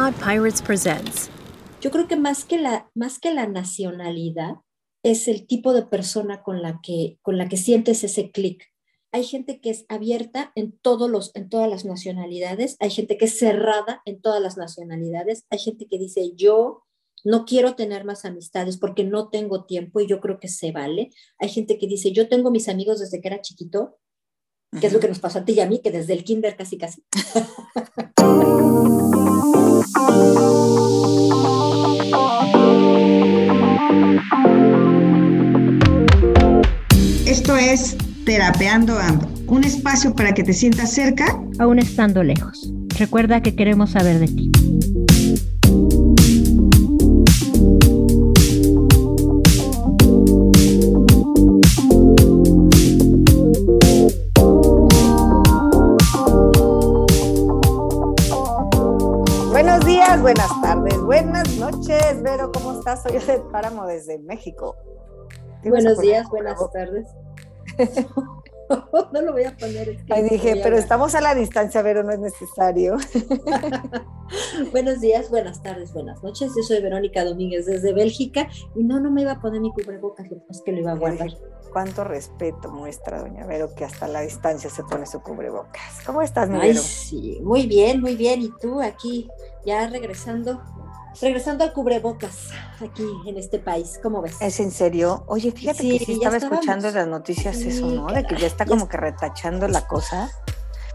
Pod Pirates presents. Yo creo que más que la, más que la nacionalidad es el tipo de persona con la que, con la que sientes ese clic. Hay gente que es abierta en, todos los, en todas las nacionalidades, hay gente que es cerrada en todas las nacionalidades, hay gente que dice yo no quiero tener más amistades porque no tengo tiempo y yo creo que se vale. Hay gente que dice yo tengo mis amigos desde que era chiquito, que es lo que nos pasó a ti y a mí, que desde el kinder casi casi. Esto es Terapeando Ando, un espacio para que te sientas cerca, aún estando lejos. Recuerda que queremos saber de ti. Días, buenas tardes, buenas noches, Vero, ¿cómo estás? Soy de Páramo desde México. Buenos días, buenas tardes. no lo voy a poner. Ahí dije, pero estamos a la distancia, pero no es necesario. Buenos días, buenas tardes, buenas noches. Yo soy Verónica Domínguez desde Bélgica y no, no me iba a poner mi cubrebocas, es que lo iba a guardar. Cuánto respeto muestra doña Vero que hasta la distancia se pone su cubrebocas. ¿Cómo estás, mi Ay, sí, muy bien, muy bien. ¿Y tú aquí ya regresando regresando al cubrebocas aquí en este país, ¿cómo ves? ¿Es en serio? Oye, fíjate que sí estaba escuchando en las noticias eso, ¿no? De que ya está como que retachando la cosa.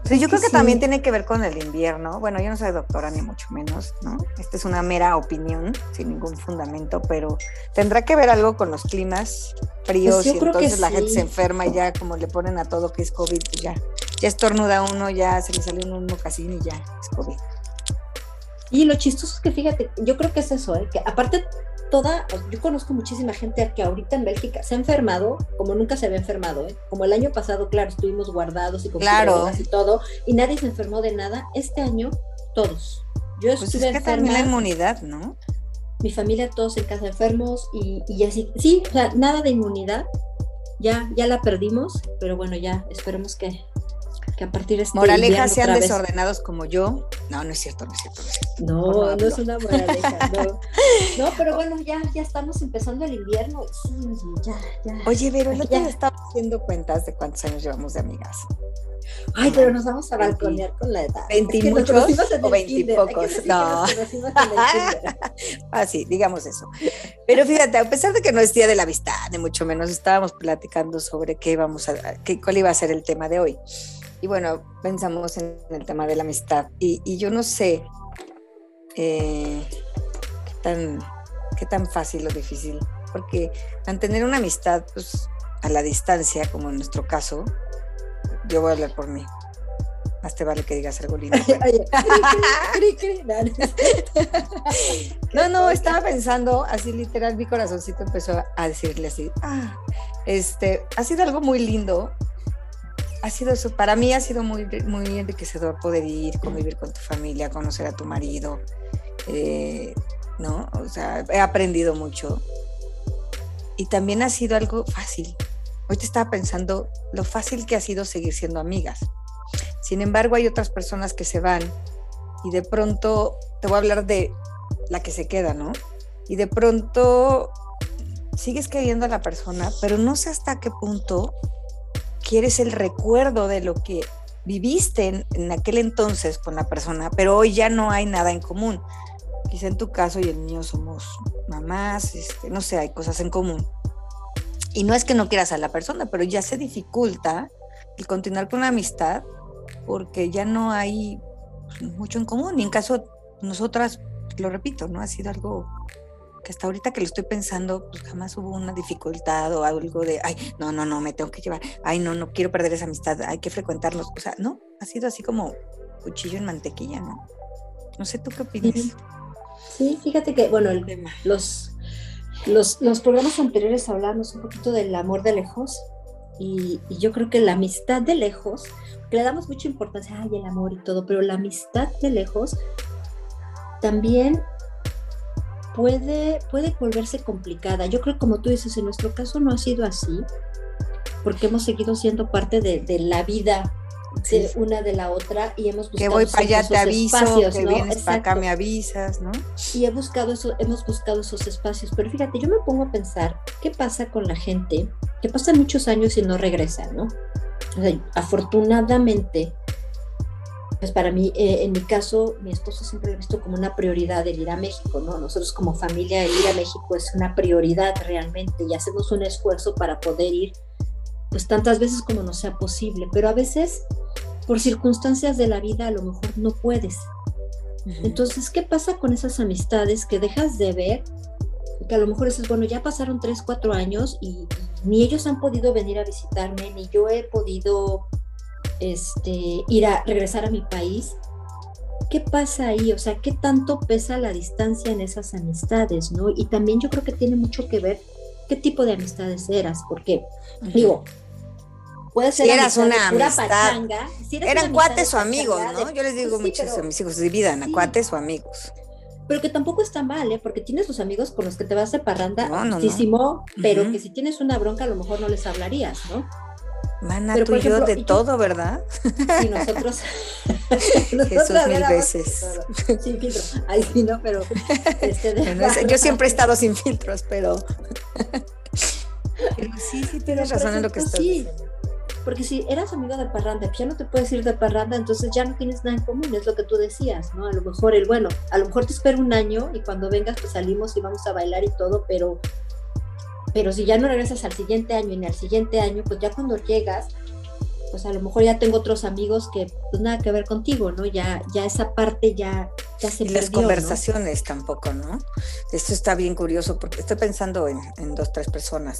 Sí, yo creo que, también tiene que ver con el invierno. Bueno, yo no soy doctora ni mucho menos, ¿no? Esta es una mera opinión, sin ningún fundamento, pero tendrá que ver algo con los climas fríos pues y entonces la gente se enferma y ya como le ponen a todo que es COVID, pues ya, ya estornuda uno, ya se le sale un mocasín y ya es COVID. Y lo chistoso es que fíjate, yo creo que es eso, ¿eh? que aparte toda, yo conozco muchísima gente que ahorita en Bélgica se ha enfermado como nunca se había enfermado, ¿eh? como el año pasado, claro, estuvimos guardados y con claro. y todo, y nadie se enfermó de nada. Este año, todos. Yo pues estuve es que también la inmunidad, ¿no? Mi familia, todos en casa enfermos y, y así, sí, o sea, nada de inmunidad, ya, ya la perdimos, pero bueno, ya esperemos que que a partir de este Moraleja sean desordenados como yo. No, no es cierto, no es cierto. No, no, no, es una moraleja, no. No, pero bueno, ya, ya estamos empezando el invierno. Sí, ya, ya. Oye, Vero, no te estaba haciendo cuentas de cuántos años llevamos de amigas. Ay, pero nos vamos a balconear con la edad. ¿Veinti muchos o veintipocos? No. ah, sí, digamos eso. Pero fíjate, a pesar de que no es día de la amistad, ni mucho menos, estábamos platicando sobre qué íbamos a, qué, cuál iba a ser el tema de hoy. Y bueno, pensamos en el tema de la amistad. Y, yo no sé eh, qué, tan, qué tan fácil o difícil, porque mantener una amistad pues, a la distancia, como en nuestro caso, yo voy a hablar por mí. Más te vale que digas algo lindo. no, no, estaba pensando, así literal, mi corazoncito empezó a decirle así, ah, este, ha sido algo muy lindo ha sido eso, para mí ha sido muy, muy enriquecedor poder ir, convivir con tu familia, conocer a tu marido, eh, ¿no? O sea, he aprendido mucho. Y también ha sido algo fácil. Hoy te estaba pensando lo fácil que ha sido seguir siendo amigas. Sin embargo, hay otras personas que se van y de pronto, te voy a hablar de la que se queda, ¿no? Y de pronto sigues queriendo a la persona, pero no sé hasta qué punto quieres el recuerdo de lo que viviste en, aquel entonces con la persona, pero hoy ya no hay nada en común. Quizá en tu caso y el mío somos mamás, este, no sé, hay cosas en común. Y no es que no quieras a la persona, pero ya se dificulta el continuar con la amistad porque ya no hay pues, mucho en común. Y en caso, nosotras, lo repito, ¿no? Ha sido algo que hasta ahorita que lo estoy pensando, pues jamás hubo una dificultad o algo de, ay, no, no, no, me tengo que llevar, ay, no, no quiero perder esa amistad, hay que frecuentarlos. O sea, no, ha sido así como cuchillo en mantequilla, ¿no? No sé, ¿tú qué opinas? Sí, fíjate que, bueno, los, los, los, programas anteriores hablábamos un poquito del amor de lejos y, y, yo creo que la amistad de lejos, que le damos mucha importancia, ay, el amor y todo, pero la amistad de lejos también puede, puede volverse complicada. Yo creo que como tú dices, en nuestro caso no ha sido así, porque hemos seguido siendo parte de, la vida de una de la otra y hemos buscado que voy para allá te aviso, espacios, que ¿no? vienes para acá me avisas, ¿no? Y he buscado eso, hemos buscado esos espacios, pero fíjate, yo me pongo a pensar, ¿qué pasa con la gente que pasa muchos años y no regresa, ¿no? O sea, afortunadamente, pues para mí, eh, en mi caso, mi esposo siempre lo ha visto como una prioridad el ir a México, ¿no? Nosotros como familia, el ir a México es una prioridad realmente y hacemos un esfuerzo para poder ir, pues tantas veces como nos sea posible, pero a veces, por circunstancias de la vida, a lo mejor no puedes. Entonces, ¿qué pasa con esas amistades que dejas de ver? Que a lo mejor dices, bueno, ya pasaron tres, cuatro años y, y ni ellos han podido venir a visitarme, ni yo he podido este, ir a regresar a mi país. ¿Qué pasa ahí? O sea, ¿qué tanto pesa la distancia en esas amistades, no? Y también yo creo que tiene mucho que ver qué tipo de amistades eras, porque, digo, puede ser Si eras una pura amistad, pachanga, si una Eran cuates o amigos, ¿no? de- Yo les digo sí, muchos pero- a mis hijos, dividan a sí. cuates o amigos. pero que tampoco está mal, ¿eh? Porque tienes los amigos con los que te vas de parranda, No, no, no. muchísimo, pero Ujú. que si tienes una bronca a lo mejor no les hablarías, ¿no? Mana, Pero, tú y yo de y todo, ¿verdad? Y nosotros... Jesús mil veces. todo, Sin filtro. Ahí sí, ¿no? Pero... Este, de Bueno, es- yo siempre he estado sin filtros, pero... pero sí, sí Pero, tienes por razón en lo que estás sí, diciendo. Porque si eras amigo de parranda, ya no te puedes ir de parranda, entonces ya no tienes nada en común, es lo que tú decías, ¿no? A lo mejor el, bueno, a lo mejor te espero un año y cuando vengas pues salimos y vamos a bailar y todo, pero, pero si ya no regresas al siguiente año y ni al siguiente año, pues ya cuando llegas, pues a lo mejor ya tengo otros amigos que pues nada que ver contigo, ¿no? Ya, ya esa parte ya, ya se Y las conversaciones tampoco, ¿no? Esto está bien curioso porque estoy pensando en, en dos, tres personas.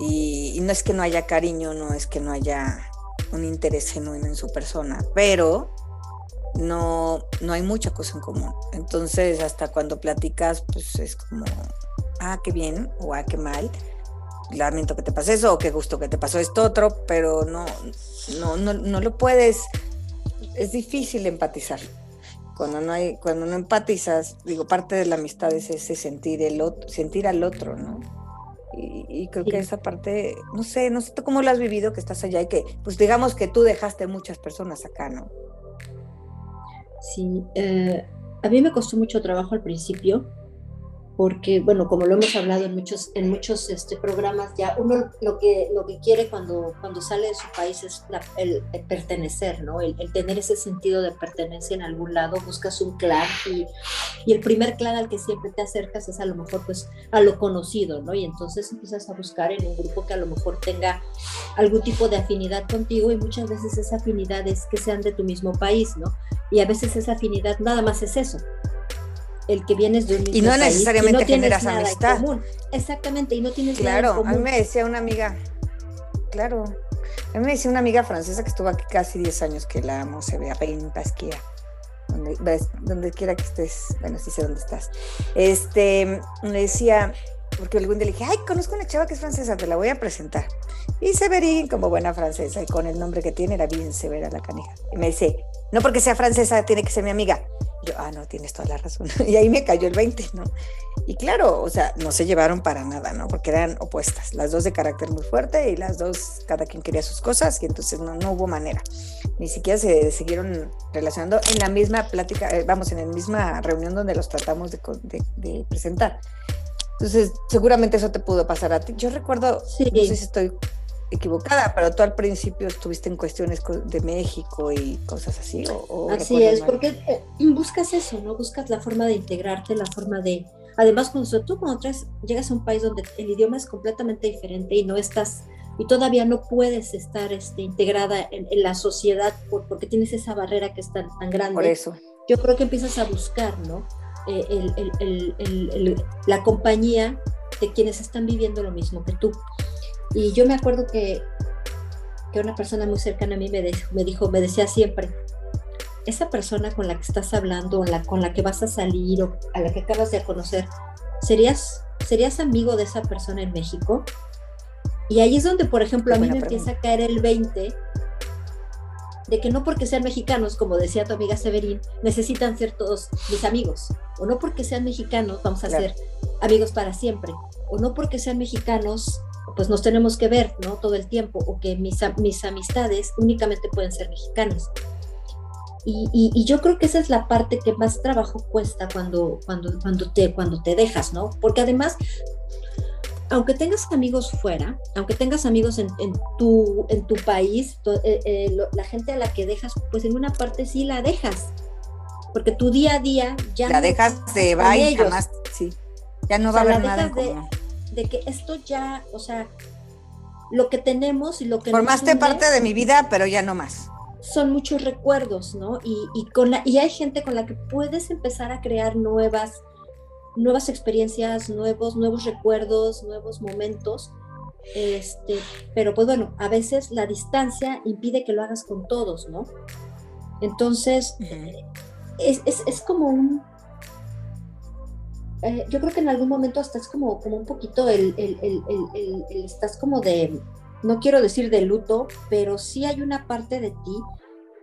Y, y no es que no haya cariño, no es que no haya un interés genuino en su persona, pero no, no hay mucha cosa en común. Entonces, hasta cuando platicas, pues es como, ah, qué bien o ah, qué mal. Lamento que te pase eso o qué gusto que te pasó esto otro, pero no, no, no, no lo puedes, es difícil empatizar cuando no hay, cuando no empatizas, digo, parte de la amistad es ese sentir el otro, sentir al otro, ¿no? Y, y creo que esa parte, no sé, no sé tú cómo lo has vivido que estás allá y que, pues digamos que tú dejaste muchas personas acá, ¿no? Sí, eh, a mí me costó mucho trabajo al principio, porque, bueno, como lo hemos hablado en muchos, en muchos este, programas, ya uno lo que, lo que quiere cuando, cuando sale de su país es la- el, pertenecer, ¿no? El, el tener ese sentido de pertenencia en algún lado, buscas un clan y, y el primer clan al que siempre te acercas es a lo mejor pues a lo conocido, ¿no? Y entonces empiezas a buscar en un grupo que a lo mejor tenga algún tipo de afinidad contigo y muchas veces esa afinidad es que sean de tu mismo país, ¿no? Y a veces esa afinidad nada más es eso. El que vienes de un mismo Y no país necesariamente no tienes generas nada en amistad. común. Exactamente, y no tienes nada en Claro, a mí común. me decía una amiga, claro, a mí me decía una amiga francesa que estuvo aquí casi 10 años, que la amo, se ve a en Pasquia, donde, donde quiera que estés, bueno, sí sé dónde estás. Este, me decía, porque algún día le dije, ay, conozco una chava que es francesa, te la voy a presentar. Y Severín, como buena francesa, y con el nombre que tiene, era bien severa la canija. Y me dice, no porque sea francesa, tiene que ser mi amiga. Yo, ah, no, tienes toda la razón. Y ahí me cayó el 20, ¿no? Y claro, o sea, no se llevaron para nada, ¿no? Porque eran opuestas, las dos de carácter muy fuerte y las dos, cada quien quería sus cosas y entonces no, no hubo manera. Ni siquiera se siguieron relacionando en la misma plática, eh, vamos, en la misma reunión donde los tratamos de, co- de- de presentar. Entonces, seguramente eso te pudo pasar a ti. Yo recuerdo, Sí. no sé si estoy equivocada, pero tú al principio estuviste en cuestiones de México y cosas así. ¿o, o Así es, mal? porque eh, buscas eso, ¿no? Buscas la forma de integrarte, la forma de... Además, cuando todo cuando traes- llegas a un país donde el idioma es completamente diferente y no estás, y todavía no puedes estar este, integrada en, en la sociedad por- porque tienes esa barrera que es tan, tan grande. Por eso. yo creo que empiezas a buscar, ¿no? Eh, el- el- el- el- el- la compañía de quienes están viviendo lo mismo que tú. Y yo me acuerdo que, que una persona muy cercana a mí me, de- me dijo, me decía siempre, esa persona con la que estás hablando, o la, con la que vas a salir o a la que acabas de conocer, ¿serías, ¿serías amigo de esa persona en México? Y ahí es donde, por ejemplo, a mí me empieza a caer el 20 de que no porque sean mexicanos, como decía tu amiga Severín, necesitan ser todos mis amigos. O no porque sean mexicanos vamos a Claro. ser amigos para siempre. O no porque sean mexicanos pues nos tenemos que ver, ¿no? Todo el tiempo, o que mis, mis amistades únicamente pueden ser mexicanas. Y, y, yo creo que esa es la parte que más trabajo cuesta cuando, cuando, cuando, te, cuando te dejas, ¿no? Porque además, aunque tengas amigos fuera, aunque tengas amigos en, en tu, en tu país, eh, eh, la gente a la que dejas, pues en una parte sí la dejas, porque tu día a día ya... La dejas de bye, jamás, sí. Ya no va a haber nada de, de que esto ya, o sea, lo que tenemos y lo que... Formaste parte de mi vida, pero ya no más son muchos recuerdos, ¿no? Y, y, con la, y hay gente con la que puedes empezar a crear nuevas, nuevas experiencias, nuevos, nuevos recuerdos, nuevos momentos. Este, pero pues bueno, a veces la distancia impide que lo hagas con todos, ¿no? Entonces, es, es, es, como un... Eh, yo creo que en algún momento hasta es como, como un poquito el, el, el, el estás como de no quiero decir de luto, pero sí hay una parte de ti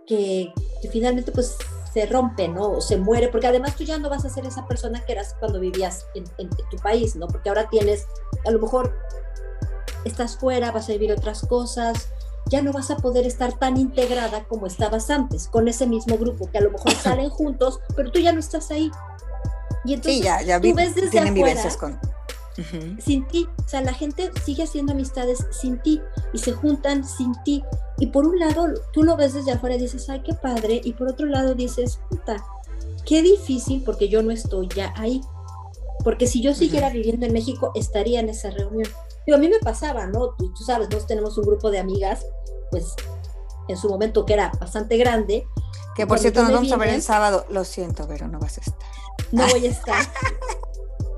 que, finalmente pues se rompe, ¿no? O se muere, porque además tú ya no vas a ser esa persona que eras cuando vivías en, tu país, ¿no? Porque ahora tienes, a lo mejor estás fuera, vas a vivir otras cosas, ya no vas a poder estar tan integrada como estabas antes, con ese mismo grupo, que a lo mejor salen juntos, pero tú ya no estás ahí. Y entonces sí, ya, ya tú ves desde tienen vivencias con sin ti. O sea, la gente sigue haciendo amistades sin ti y se juntan sin ti. Y por un lado, tú lo ves desde afuera y dices, ay, qué padre. Y por otro lado dices, puta, qué difícil porque yo no estoy ya ahí. Porque si yo siguiera viviendo en México, estaría en esa reunión. Pero a mí me pasaba, ¿no? Tú, tú sabes, nosotros tenemos un grupo de amigas, pues en su momento que era bastante grande. Que por cierto nos vamos a ver el sábado. Lo siento, pero no vas a estar. No voy a estar.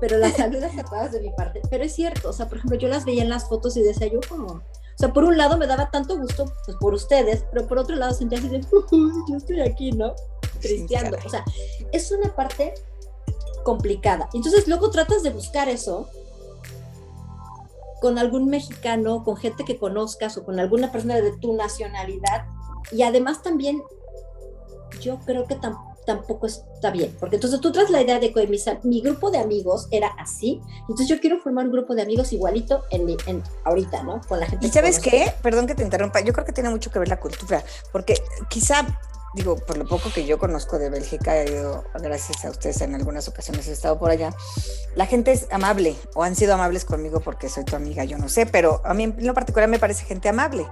pero las saludas tapadas de mi parte. Pero es cierto, o sea, por ejemplo, yo las veía en las fotos y decía yo como, o sea, por un lado me daba tanto gusto, pues por ustedes, pero por otro lado sentía así de, yo estoy aquí, ¿no? Cristiando. o sea, es una parte complicada. Entonces luego tratas de buscar eso con algún mexicano, con gente que conozcas o con alguna persona de tu nacionalidad. Y además también yo creo que tampoco tampoco está bien, porque entonces tú traes la idea de que mi, grupo de amigos era así, entonces yo quiero formar un grupo de amigos igualito en, en ahorita, ¿no? Con la gente. ¿Y sabes qué? Perdón que te interrumpa, yo creo que tiene mucho que ver la cultura, porque quizá digo, por lo poco que yo conozco de Bélgica, gracias a ustedes en algunas ocasiones he estado por allá, la gente es amable o han sido amables conmigo porque soy tu amiga, yo no sé, pero a mí en lo particular me parece gente amable.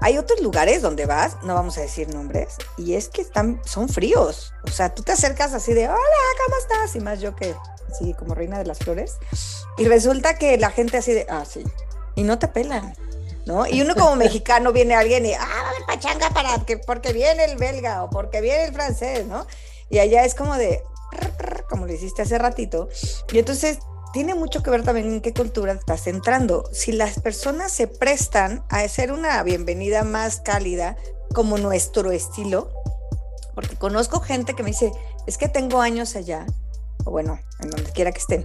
Hay otros lugares donde vas, no vamos a decir nombres, y es que están, son fríos. O sea, tú te acercas así de, hola, ¿cómo estás? Y más yo que, así como reina de las flores. Y resulta que la gente así de, ah, sí, y no te pelan. ¿no? Y uno como mexicano viene alguien y, ah, pachanga para que, porque viene el belga o porque viene el francés, ¿no? Y allá es como de, como lo hiciste hace ratito. Y entonces tiene mucho que ver también en qué cultura estás entrando. Si las personas se prestan a hacer una bienvenida más cálida, como nuestro estilo, porque conozco gente que me dice, es que tengo años allá, o bueno, en donde quiera que estén,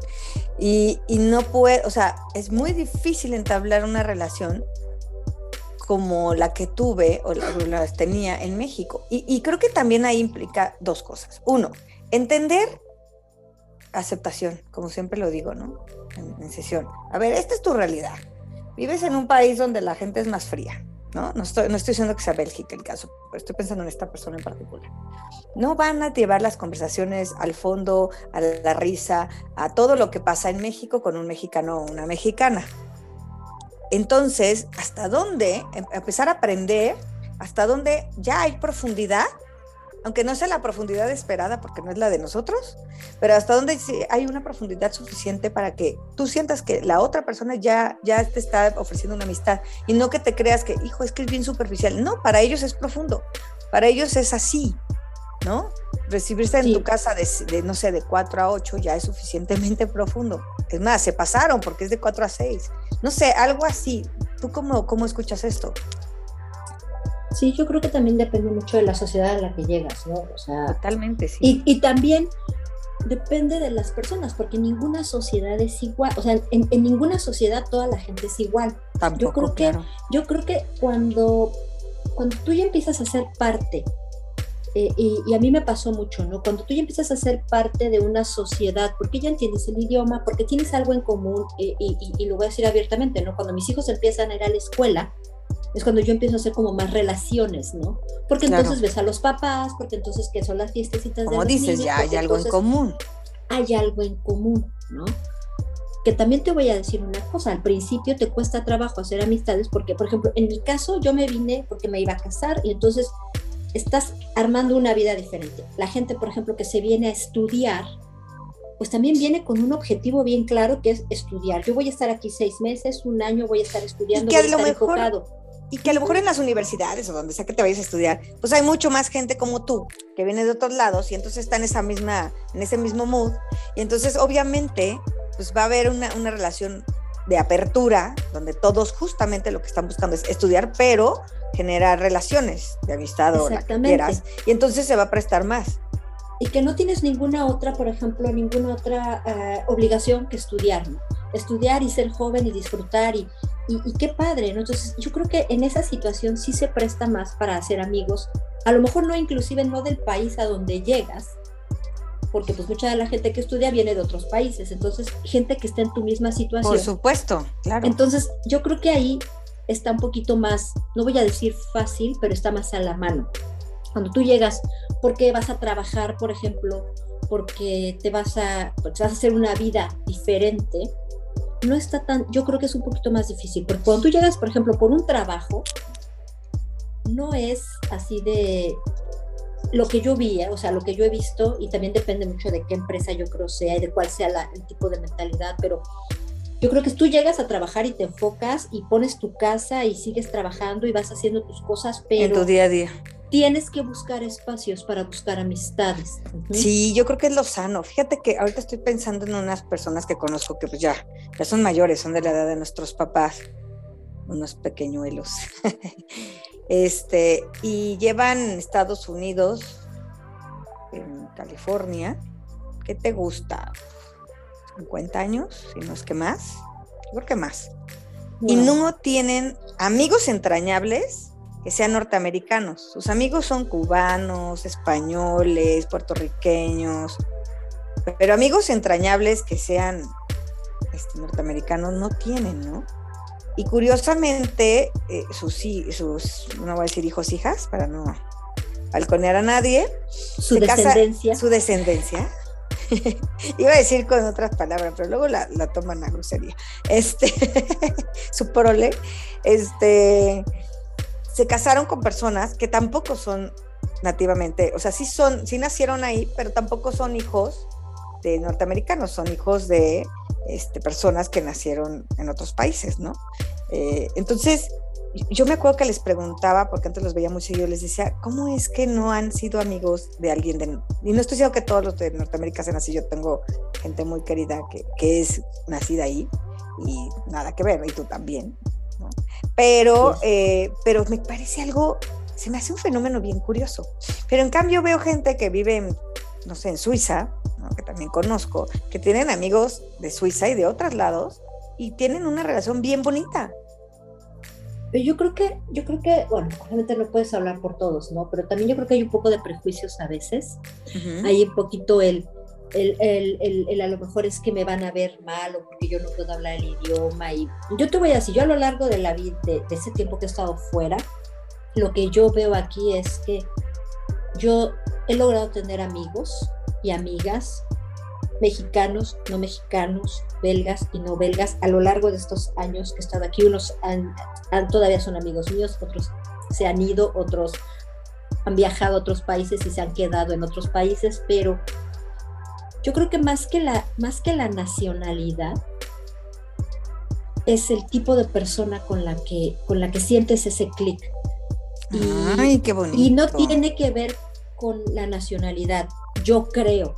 y, y no puede, o sea, es muy difícil entablar una relación como la que tuve o la, tenía en México. Y, creo que también ahí implica dos cosas. Uno, entender aceptación, como siempre lo digo, ¿no? En, sesión. A ver, esta es tu realidad. Vives en un país donde la gente es más fría, ¿no? No estoy, no estoy diciendo que sea Bélgica el caso, pero estoy pensando en esta persona en particular. No van a llevar las conversaciones al fondo, a la risa, a todo lo que pasa en México con un mexicano o una mexicana. Entonces, ¿hasta dónde em, empezar a aprender? ¿Hasta dónde ya hay profundidad? Aunque no sea la profundidad esperada porque no es la de nosotros, pero hasta dónde hay una profundidad suficiente para que tú sientas que la otra persona ya, ya te está ofreciendo una amistad y no que te creas que, hijo, es que es bien superficial. No, para ellos es profundo, para ellos es así, ¿no? Recibirse en tu casa de, no sé, de 4 a 8 ya es suficientemente profundo. Es más, se pasaron porque es de 4 a 6. No sé, algo así. ¿Tú cómo, cómo escuchas esto? Sí, yo creo que también depende mucho de la sociedad a la que llegas, ¿no? O sea, Totalmente, sí. Y, y también depende de las personas, porque ninguna sociedad es igual, o sea, en, ninguna sociedad toda la gente es igual. Tampoco, yo creo que, yo creo que cuando, cuando tú ya empiezas a ser parte eh, y, a mí me pasó mucho, ¿no? Cuando tú ya empiezas a ser parte de una sociedad, porque ya entiendes el idioma, porque tienes algo en común, eh, y, lo voy a decir abiertamente, ¿no? Cuando mis hijos empiezan a ir a la escuela, es cuando yo empiezo a hacer como más relaciones, ¿no? Porque entonces ves a los papás, porque entonces que son las fiestecitas como dices, ya hay algo en común. Hay algo en común, ¿no? Que también te voy a decir una cosa, al principio te cuesta trabajo hacer amistades porque, por ejemplo, en mi caso yo me vine porque me iba a casar y entonces estás armando una vida diferente. La gente, por ejemplo, que se viene a estudiar, pues también viene con un objetivo bien claro que es estudiar. Yo voy a estar aquí seis meses, un año voy a estar estudiando. Y que a, lo mejor, Y que a lo mejor en las universidades o donde sea que te vayas a estudiar, pues hay mucho más gente como tú que viene de otros lados y entonces está en esa misma, en ese mismo mood. Y entonces obviamente pues va a haber una, una relación de apertura, donde todos justamente lo que están buscando es estudiar, pero generar relaciones de amistad o la que quieras. Y entonces se va a prestar más. Y que no tienes ninguna otra, por ejemplo, ninguna otra eh, obligación que estudiar, Estudiar y ser joven y disfrutar y, y, qué padre, ¿no? Entonces yo creo que en esa situación sí se presta más para hacer amigos, a lo mejor no inclusive no del país a donde llegas, porque pues mucha de la gente que estudia viene de otros países, entonces gente que está en tu misma situación. Por supuesto, claro. Entonces yo creo que ahí está un poquito más, no voy a decir fácil, pero está más a la mano. Cuando tú llegas, porque vas a trabajar, por ejemplo, porque te vas a, vas a hacer una vida diferente, no está tan, yo creo que es un poquito más difícil, porque cuando tú llegas, por ejemplo, por un trabajo, no es así de lo que yo vi, ¿eh? o sea, lo que yo he visto, y también depende mucho de qué empresa yo creo sea y de cuál sea el tipo de mentalidad, pero yo creo que tú llegas a trabajar y te enfocas y pones tu casa y sigues trabajando y vas haciendo tus cosas, pero... En tu día a día. Tienes que buscar espacios para buscar amistades. Sí, yo creo que es lo sano. Fíjate que ahorita estoy pensando en unas personas que conozco que pues ya, ya son mayores, son de la edad de nuestros papás, unos pequeñuelos. este, y llevan Estados Unidos, en California. ¿Qué te gusta? 50 años, si no es que más, creo que más. Y no tienen amigos entrañables que sean norteamericanos. Sus amigos son cubanos, españoles, puertorriqueños, pero amigos entrañables que sean este, norteamericanos no tienen, ¿no? Y curiosamente, eh, sus, sus, no voy a decir hijos, hijas, para no balconear a nadie. Su descendencia. su descendencia Iba a decir con otras palabras, pero luego la, toman a grosería. Este, su prole, este, se casaron con personas que tampoco son nativamente, o sea, sí son, sí nacieron ahí, pero tampoco son hijos de norteamericanos, son hijos de este, personas que nacieron en otros países, ¿no? Eh, entonces, yo me acuerdo que les preguntaba, porque antes los veía muy seguido, les decía, ¿cómo es que no han sido amigos de alguien de... Y no estoy diciendo que todos los de Norteamérica sean así, yo tengo gente muy querida que, que es nacida ahí y nada que ver, y tú también, ¿no? Pero, eh, pero me parece algo, se me hace un fenómeno bien curioso. Pero en cambio veo gente que vive, no sé, en Suiza, que también conozco, que tienen amigos de Suiza y de otros lados y tienen una relación bien bonita yo creo que, yo creo que, bueno, obviamente no puedes hablar por todos, ¿no? Pero también yo creo que hay un poco de prejuicios a veces. Hay un poquito el, el, el, el, a lo mejor es que me van a ver mal o porque yo no puedo hablar el idioma. Y yo te voy a decir, yo a lo largo de la vida, de, de ese tiempo que he estado fuera, lo que yo veo aquí es que yo he logrado tener amigos y amigas mexicanos, no mexicanos, belgas y no belgas a lo largo de estos años que he estado aquí. Unos han, todavía son amigos míos, otros se han ido, otros han viajado a otros países y se han quedado en otros países, pero yo creo que más que la, más que la nacionalidad es el tipo de persona con la que, con la que sientes ese clic. Ay, qué bonito. Y no tiene que ver con la nacionalidad, yo creo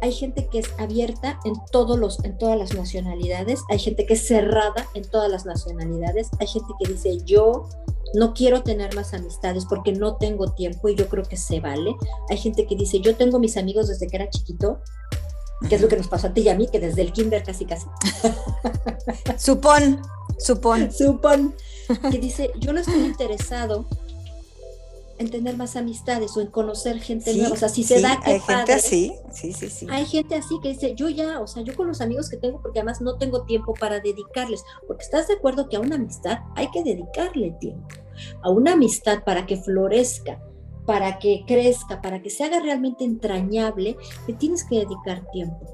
hay gente que es abierta en, todos los, en todas las nacionalidades, hay gente que es cerrada en todas las nacionalidades, hay gente que dice yo no quiero tener más amistades porque no tengo tiempo y yo creo que se vale. Hay gente que dice yo tengo mis amigos desde que era chiquito, que es lo que nos pasó a ti y a mí, que desde el kinder casi casi. Supón, supón. Supón, que dice yo no estoy interesado en tener más amistades o en conocer gente Sí, nueva. O sea, si se sí, da que hay gente así, sí, sí, sí. Hay gente así que dice, yo ya, o sea, yo con los amigos que tengo, porque además no tengo tiempo para dedicarles, porque estás de acuerdo que a una amistad hay que dedicarle tiempo, a una amistad para que florezca, para que crezca, para que se haga realmente entrañable, le tienes que dedicar tiempo.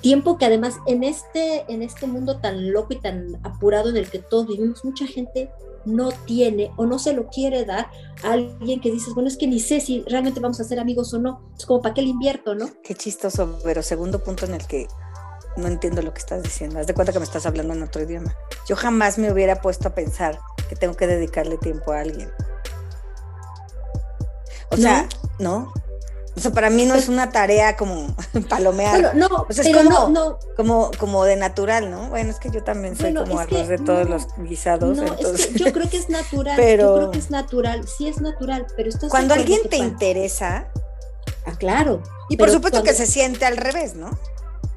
Tiempo que además en este, en este mundo tan loco y tan apurado en el que todos vivimos, mucha gente no tiene o no se lo quiere dar a alguien que dices, bueno, es que ni sé si realmente vamos a ser amigos o no. Es como, ¿para qué le invierto, no? Qué chistoso, pero segundo punto en el que no entiendo lo que estás diciendo. Haz de cuenta que me estás hablando en otro idioma. Yo jamás me hubiera puesto a pensar que tengo que dedicarle tiempo a alguien. O sea, no. O sea, para mí no es una tarea como palomear. Bueno, no, O sea, es como- no, no, como, como de natural, ¿no? Bueno, es que yo también soy Bueno, como arroz de todos los guisados. no, entonces, es que yo creo que es natural, Pero- yo creo que es natural, sí es natural, pero estás de cuando alguien te interesa, Ah, claro. y por supuesto que se siente al revés, ¿no?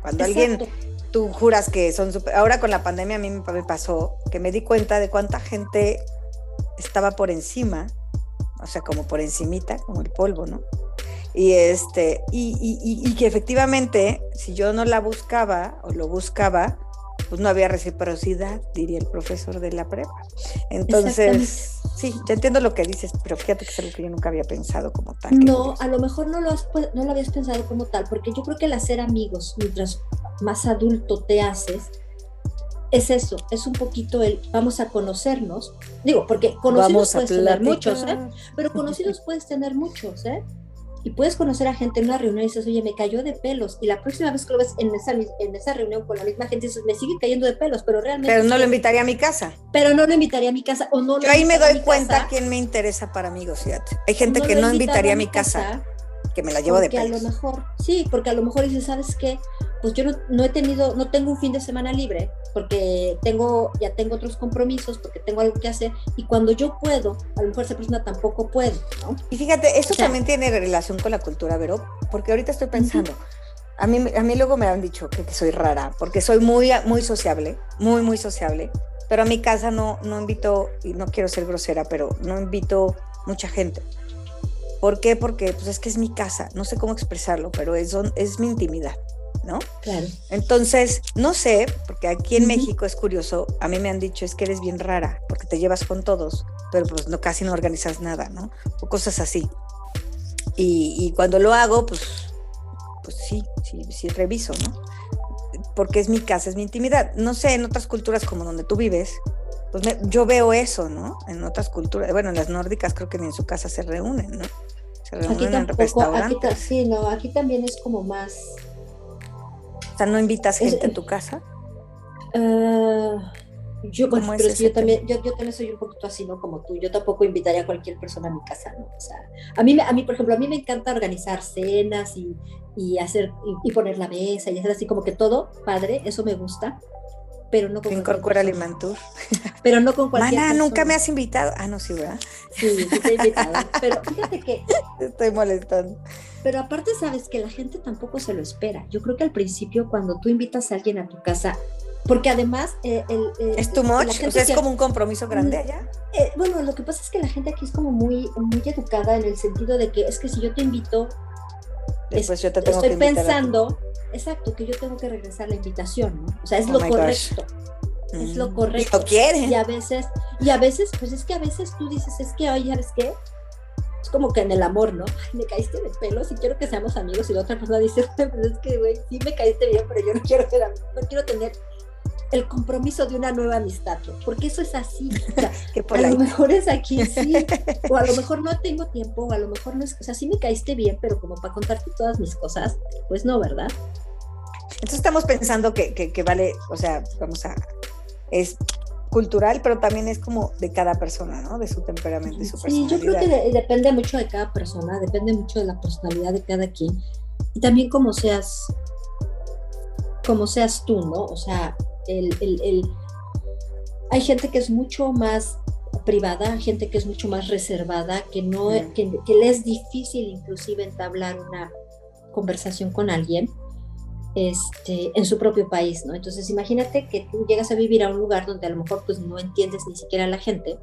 Cuando alguien tú juras que son súper... Ahora con la pandemia a mí me pasó que me di cuenta de cuánta gente estaba por encima, o sea, como por encimita, como el polvo, ¿no? Y, este, y, y- y- y que efectivamente, si yo no la buscaba o lo buscaba, pues no había reciprocidad, diría el profesor de la prepa. Entonces, sí, ya entiendo lo que dices, pero fíjate que es algo que yo nunca había pensado como tal. No, a lo mejor no lo, has, pu- no lo habías pensado como tal, porque yo creo que el hacer amigos, mientras más adulto te haces, es eso, es un poquito el vamos a conocernos. Digo, porque conocidos Vamos puedes tener muchos, ¿eh? Pero conocidos puedes tener muchos, ¿eh? Y puedes conocer a gente en una reunión y dices, oye, me cayó de pelos. Y la próxima vez que lo ves en esa, en esa reunión con la misma gente, dices, me sigue cayendo de pelos, pero realmente. Pero no lo invitaría a mi casa. pero no lo invitaría a mi casa o no lo ahí me doy cuenta casa, quién me interesa para amigos, fíjate. Hay gente no que no invitaría a mi casa, que me la llevo de porque a lo pelos. mejor, sí, porque a lo mejor dices, ¿sabes qué? Pues yo no, no he tenido, no tengo un fin de semana libre, porque tengo, ya tengo otros compromisos, porque tengo algo que hacer, y cuando yo puedo, a lo mejor esa persona tampoco puede, ¿no? Y fíjate, esto O sea- también tiene relación con la cultura, Vero, porque ahorita estoy pensando, a, mí, a mí luego me han dicho que, que soy rara, porque soy muy, muy sociable, muy, muy sociable, pero a mi casa no, no invito, y no quiero ser grosera, pero no invito mucha gente. ¿Por qué? Porque pues es que es mi casa, no sé cómo expresarlo, pero es, es mi intimidad, ¿no? Claro. Entonces, no sé, porque aquí en. México es curioso, a mí me han dicho es que eres bien rara, porque te llevas con todos, pero pues no, casi no organizas nada, ¿no? O cosas así. Y, y cuando lo hago, pues, pues sí, sí, sí reviso, ¿no? Porque es mi casa, es mi intimidad. No sé, en otras culturas como donde tú vives, pues me- yo veo eso, ¿no? En otras culturas, bueno, en las nórdicas creo que ni en su casa se reúnen, ¿no? Se reúnen Aquí en tampoco, aquí, restaurantes. ta- sí, no, aquí también es como más, O sea, no invitas Es- gente a tu casa. ah, yo, bueno, ¿Cómo es pero es yo también, yo, yo también soy un poquito así, ¿no? Como tú, yo tampoco invitaría a cualquier persona a mi casa, ¿no? O sea, a mí, a mí por ejemplo, a mí me encanta organizar cenas y, y hacer, y, y poner la mesa y hacer así como que todo, padre, eso me gusta, pero no con incorpora. Limantur. Pero no con cualquier Mana, nunca me has invitado. Ah, no, sí, ¿verdad? Sí, sí te he invitado, pero fíjate que Te estoy molestando. Pero aparte sabes que la gente tampoco se lo espera. Yo creo que al principio cuando tú invitas a alguien a tu casa, porque además eh, el, eh, ¿Es too la much? O sea, es que- como un compromiso grande Mm, allá. eh, bueno, lo que pasa es que la gente aquí es como muy, muy educada en el sentido de que es que si yo te invito, Después yo te tengo estoy que pensando, exacto, que yo tengo que regresar la invitación, ¿no? O sea, es Oh lo my gosh. correcto. es lo Mm, correcto. Y lo quieren. Y a veces, y a veces, pues es que a veces tú dices, es que, oye, ¿sabes qué? Es como que en el amor, ¿no? Ay, me caíste de pelos y quiero que seamos amigos. Y la otra persona dice, pues es que, güey, sí me caíste bien, pero yo no quiero ser am- no quiero tener el compromiso de una nueva amistad. Porque eso es así. O sea, a lo mejor es aquí, sí. O a lo mejor no tengo tiempo, o a lo mejor no es, o sea, sí me caíste bien, pero como para contarte todas mis cosas, pues no, ¿verdad? Entonces estamos pensando que, que, que vale, o sea, vamos a, es cultural, pero también es como de cada persona, ¿no? De su temperamento y su Sí, yo personalidad. creo que de- depende mucho de cada persona, depende mucho de la personalidad de cada quien y también como seas, como seas tú, ¿no? O sea, el, el- el- hay gente que es mucho más privada, hay gente que es mucho más reservada, que no, Mm. que, que le es difícil inclusive entablar una conversación con alguien este, en su propio país, ¿no? Entonces imagínate que tú llegas a vivir a un lugar donde a lo mejor pues no entiendes ni siquiera a la gente,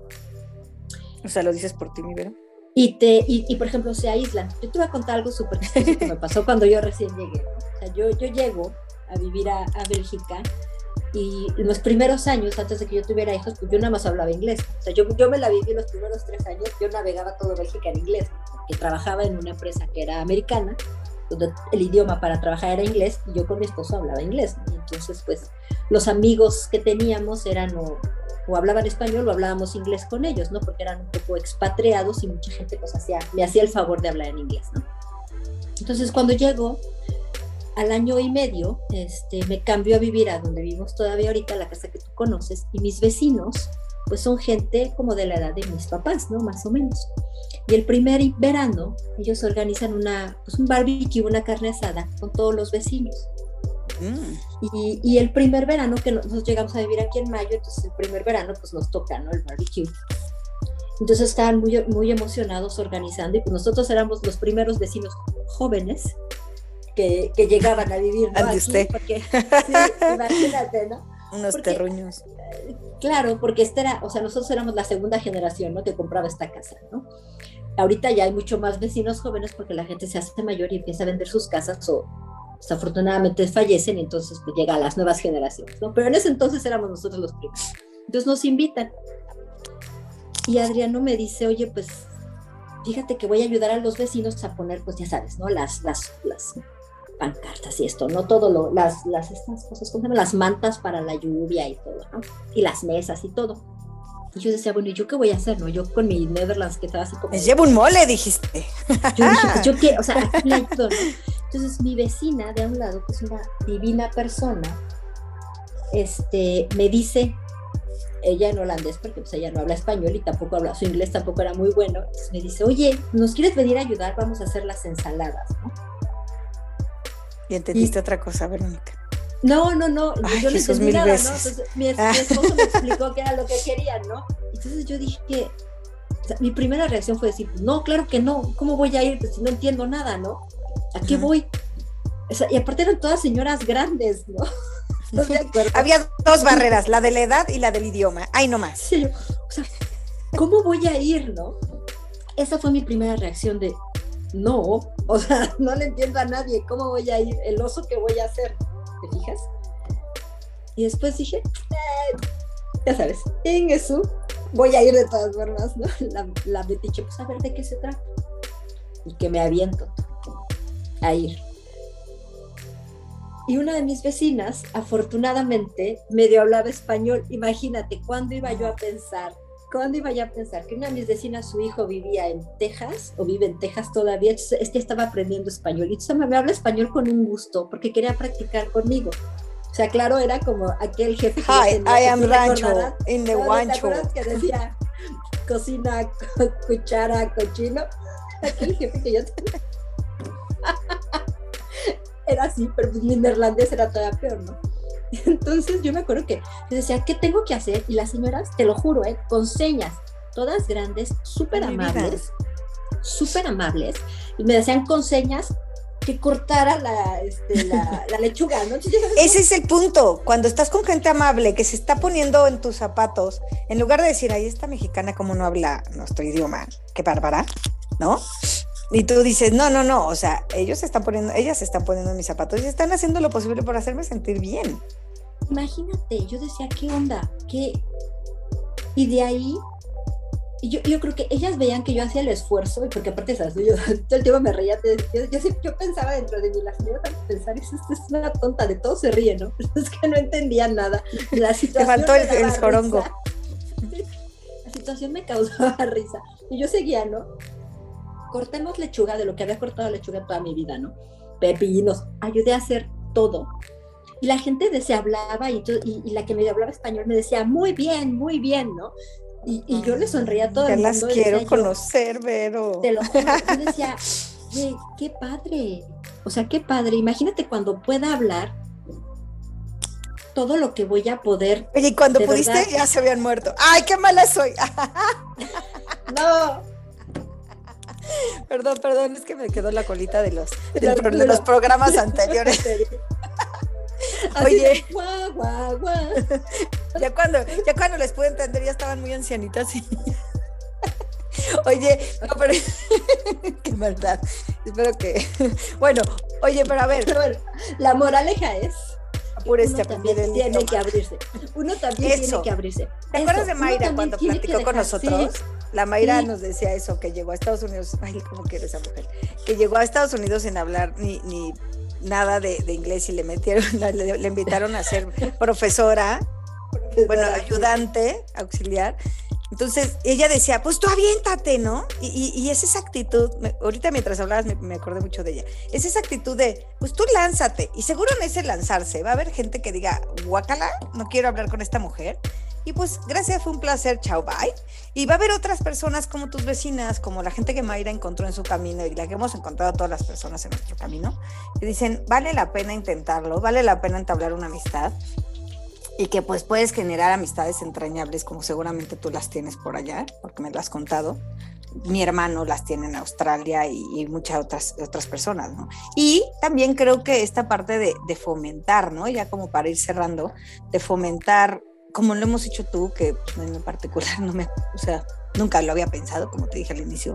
O sea, lo dices por ti, mi Vero. y, te, y, por ejemplo se aíslan. Yo te voy a contar algo súper que me pasó cuando yo recién llegué. O sea, yo, yo llego a vivir a, a Bélgica y los primeros años, antes de que yo tuviera hijos, pues yo nada más hablaba inglés. O sea, yo, yo me la viví los primeros tres años, yo navegaba todo Bélgica en inglés, que trabajaba en una empresa que era americana, donde el idioma para trabajar era inglés, y yo con mi esposo hablaba inglés. Entonces, pues, los amigos que teníamos eran o, o, hablaban español o hablábamos inglés con ellos, ¿no? Porque eran un poco expatriados y mucha gente pues hacía, me hacía el favor de hablar en inglés, ¿no? Entonces, cuando llego, al año y medio este, me cambió a vivir a donde vivimos todavía ahorita, la casa que tú conoces, y mis vecinos, pues son gente como de la edad de mis papás, ¿no? Más o menos. Y el primer verano, ellos organizan una, pues un barbecue, una carne asada con todos los vecinos. Mm. Y, y, el primer verano que nosotros llegamos a vivir aquí en mayo, entonces el primer verano pues nos toca, ¿no? El barbecue. Entonces estaban muy, muy emocionados organizando y pues nosotros éramos los primeros vecinos jóvenes que, llegaban a vivir, ¿no? Aquí, usted. Porque, sí, imagínate, ¿no? Unos terruños. Claro, porque este era, o sea, nosotros éramos la segunda generación, ¿no? Que compraba esta casa, ¿no? Ahorita ya hay mucho más vecinos jóvenes porque la gente se hace mayor y empieza a vender sus casas o desafortunadamente fallecen y entonces pues llega a las nuevas generaciones, ¿no? Pero en ese entonces éramos nosotros los primeros. Entonces nos invitan. Y Adriano me dice, oye, pues fíjate que voy a ayudar a los vecinos a poner, pues ya sabes, ¿no? Las, las, las pancartas y esto, no todo lo, las, las estas cosas, ¿cómo se llama? Las mantas para la lluvia y todo, ¿no? Y las mesas y todo. Y yo decía, bueno, ¿y yo qué voy a hacer, no? Yo con mi Netherlands que estaba así como... Les llevo un mole, dijiste. Yo dije, pues, yo qué, o sea, aquí todo, ¿no? Entonces mi vecina de a un lado, que es una divina persona, este, me dice, ella en holandés, porque pues ella no habla español y tampoco habla, su inglés tampoco era muy bueno, entonces me dice, oye, ¿nos quieres venir a ayudar? Vamos a hacer las ensaladas, ¿no? Y entendiste otra cosa, Verónica. No, no, no, yo no entendí nada, ¿no? Entonces, mi, esposo me explicó qué era lo que querían, ¿no? Entonces yo dije que, mi primera reacción fue decir, no, claro que no, ¿cómo voy a ir? Pues no entiendo nada, ¿no? ¿A qué voy? y aparte eran todas señoras grandes, ¿no? no Había dos barreras, la de la edad y la del idioma. Ay, no más. Sí, o sea, ¿cómo voy a ir, no? Esa fue mi primera reacción de, no, o sea, no le entiendo a nadie, ¿cómo voy a ir? El oso que voy a hacer, ¿te fijas? Y después dije, eh, ya sabes, en eso voy a ir de todas formas, ¿no? La, la metiche, pues a ver de qué se trata. Y que me aviento a ir. Y una de mis vecinas, afortunadamente, medio hablaba español. Imagínate, ¿cuándo iba yo a pensar ¿Cuándo iba yo a pensar que una de mis vecinas, su hijo vivía en Texas o vive en Texas todavía? Este estaba aprendiendo español y entonces me habla español con un gusto porque quería practicar conmigo. O sea, claro, era como aquel jefe. Hi, I am Rancho in the Rancho. que decía cocina, cuchara, cochino? Aquel jefe que yo tenía. era así, pero mi neerlandés era todavía peor, ¿no? Entonces yo me acuerdo que yo decía, ¿qué tengo que hacer? Y las señoras, te lo juro, ¿eh? con señas, todas grandes, súper amables, súper amables, y me decían con señas que cortara la, este, la, lechuga, ¿no? Ese es el punto, cuando estás con gente amable que se está poniendo en tus zapatos, en lugar de decir, ahí esta mexicana como no habla nuestro idioma, qué bárbara, ¿no? Y tú dices, no, no, no, o sea, ellos se están poniendo, ellas se están poniendo en mis zapatos y están haciendo lo posible por hacerme sentir bien imagínate, yo decía, ¿qué onda? ¿Qué? Y de ahí, yo, yo creo que ellas veían que yo hacía el esfuerzo, y porque aparte, ¿sabes? Yo todo el tiempo me reía, yo, yo, yo pensaba dentro de mí, la señora pensar, es, es una tonta, de todo se ríe, ¿no? Es que no entendía nada. La situación Te faltó el, el jorongo. La situación me causaba risa. Y yo seguía, ¿no? Cortemos lechuga de lo que había cortado lechuga toda mi vida, ¿no? Pepinos. Ayudé a hacer todo y la gente de, se hablaba y, y, la que me hablaba español me decía, muy bien, muy bien, ¿no? Y, y yo le sonreía a todo el mundo. las quiero conocer, Vero. Te lo juro, yo decía, qué padre, o sea, qué padre, imagínate cuando pueda hablar todo lo que voy a poder. Oye, y cuando pudiste ya se habían muerto. ¡Ay, qué mala soy! no. Perdón, perdón, es que me quedó la colita de los, de los programas anteriores. Oye, ya cuando, ya cuando les pude entender, ya estaban muy ancianitas. Oye, no, pero qué verdad. Espero que. Bueno, oye, pero a ver. la moraleja es. Uno también tiene que abrirse. Uno también tiene que abrirse. ¿Te acuerdas de Mayra cuando platicó con nosotros? La Mayra nos decía eso, que llegó a Estados Unidos. Ay, ¿cómo quiere esa mujer? Que llegó a Estados Unidos sin hablar ni, ni nada de, inglés y le metieron, le, invitaron a ser profesora, bueno, ayudante, auxiliar. Entonces ella decía, pues tú aviéntate, ¿no? Y, es esa actitud, ahorita mientras hablabas me, acordé mucho de ella, es esa actitud de, pues tú lánzate. Y seguro en ese lanzarse va a haber gente que diga, guacala, no quiero hablar con esta mujer. Y pues gracias, fue un placer, chao, bye. Y va a haber otras personas como tus vecinas, como la gente que Mayra encontró en su camino y la que hemos encontrado todas las personas en nuestro camino, que dicen, vale la pena intentarlo, vale la pena entablar una amistad y que pues puedes generar amistades entrañables como seguramente tú las tienes por allá, porque me lo has contado. Mi hermano las tiene en Australia y, muchas otras, otras personas, ¿no? Y también creo que esta parte de, de fomentar, ¿no? Ya como para ir cerrando, de fomentar como lo hemos hecho tú, que en particular no me, o sea, nunca lo había pensado, como te dije al inicio,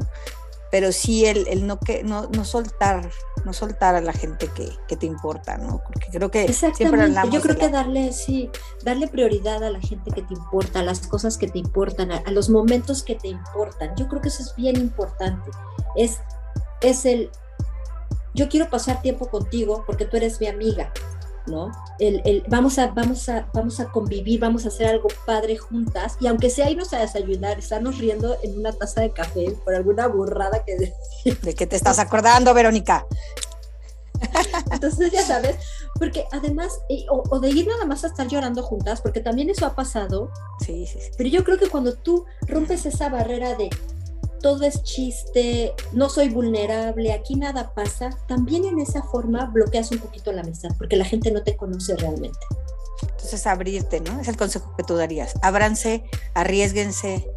pero sí el, el no, que, no, no soltar, no soltar a la gente que, que te importa, ¿no? Porque creo que siempre hablamos Yo creo que darle, sí, darle prioridad a la gente que te importa, a las cosas que te importan, a, a, los momentos que te importan. Yo creo que eso es bien importante. Es, es el, yo quiero pasar tiempo contigo porque tú eres mi amiga, ¿no? El, vamos, a, vamos, a, vamos a convivir, vamos a hacer algo padre juntas, y aunque sea irnos a desayunar, estarnos riendo en una taza de café por alguna burrada que... ¿De qué te estás acordando, Verónica? Entonces, ya sabes, porque además, o, de ir nada más a estar llorando juntas, porque también eso ha pasado. Sí, sí, sí. Pero yo creo que cuando tú rompes esa barrera de todo es chiste, no soy vulnerable, aquí nada pasa, también en esa forma bloqueas un poquito la amistad, porque la gente no te conoce realmente. Entonces, abrirte, ¿no? Es el consejo que tú darías. Ábranse, arriesguense.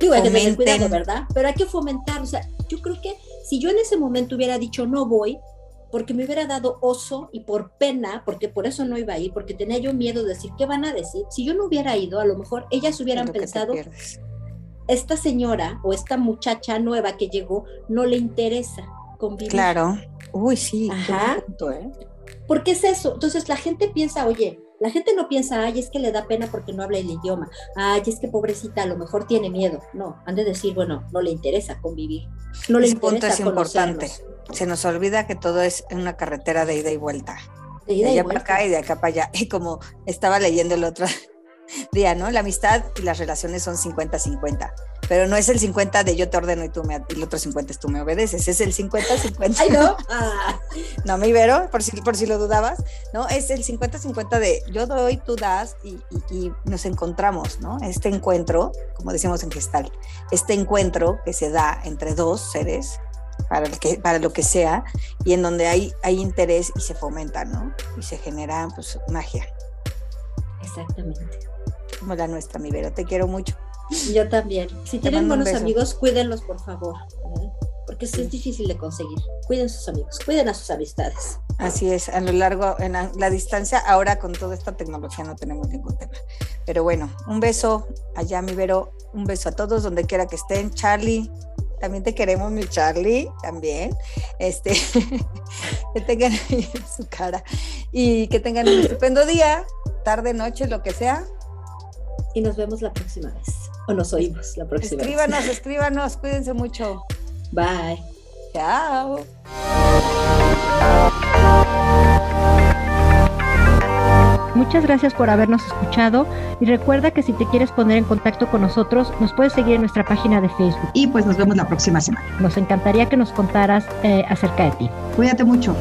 Digo, hay que tener cuidado, ¿verdad? Pero hay que fomentar, o sea, yo creo que si yo en ese momento hubiera dicho no voy, porque me hubiera dado oso y por pena, porque por eso no iba a ir, porque tenía yo miedo de decir, ¿qué van a decir? Si yo no hubiera ido, a lo mejor ellas hubieran pensado, esta señora o esta muchacha nueva que llegó no le interesa convivir. Claro. Uy, sí. Ajá. ¿eh? ¿Por qué es eso? Entonces la gente piensa, oye, la gente no piensa, ay, es que le da pena porque no habla el idioma. Ay, es que pobrecita, a lo mejor tiene miedo. No, han de decir, bueno, no le interesa convivir. No le interesa punto es importante. Se nos olvida que todo es una carretera de ida y vuelta. De ida allá y vuelta. para acá y de acá para allá. Y como estaba leyendo el otro día, ¿no? La amistad y las relaciones son 50-50, pero no es el 50 de yo te ordeno y tú me, y el otro 50 es tú me obedeces, es el 50-50. Ay, no. Ah. No, me ibero, por si, por si lo dudabas, ¿no? Es el 50-50 de yo doy, tú das y, y, nos encontramos, ¿no? Este encuentro, como decimos en Gestal, este encuentro que se da entre dos seres, para, el que, para lo que sea, y en donde hay, hay interés y se fomenta, ¿no? Y se genera, pues, magia. Exactamente como la nuestra, mi Vero. Te quiero mucho. Yo también. Si tienen buenos amigos, cuídenlos, por favor. Porque es difícil de conseguir. Cuiden sus amigos, cuiden a sus amistades. Así es, a lo largo, en la, distancia, ahora con toda esta tecnología no tenemos ningún tema. Pero bueno, un beso allá, mi Vero, un beso a todos donde quiera que estén. Charlie, también te queremos, mi Charlie, también. Este, que tengan su cara y que tengan un estupendo día, tarde, noche, lo que sea y nos vemos la próxima vez. O nos oímos la próxima escríbanos, vez. Escríbanos, escríbanos, cuídense mucho. Bye. Chao. Muchas gracias por habernos escuchado y recuerda que si te quieres poner en contacto con nosotros, nos puedes seguir en nuestra página de Facebook. Y pues nos vemos la próxima semana. Nos encantaría que nos contaras eh, acerca de ti. Cuídate mucho.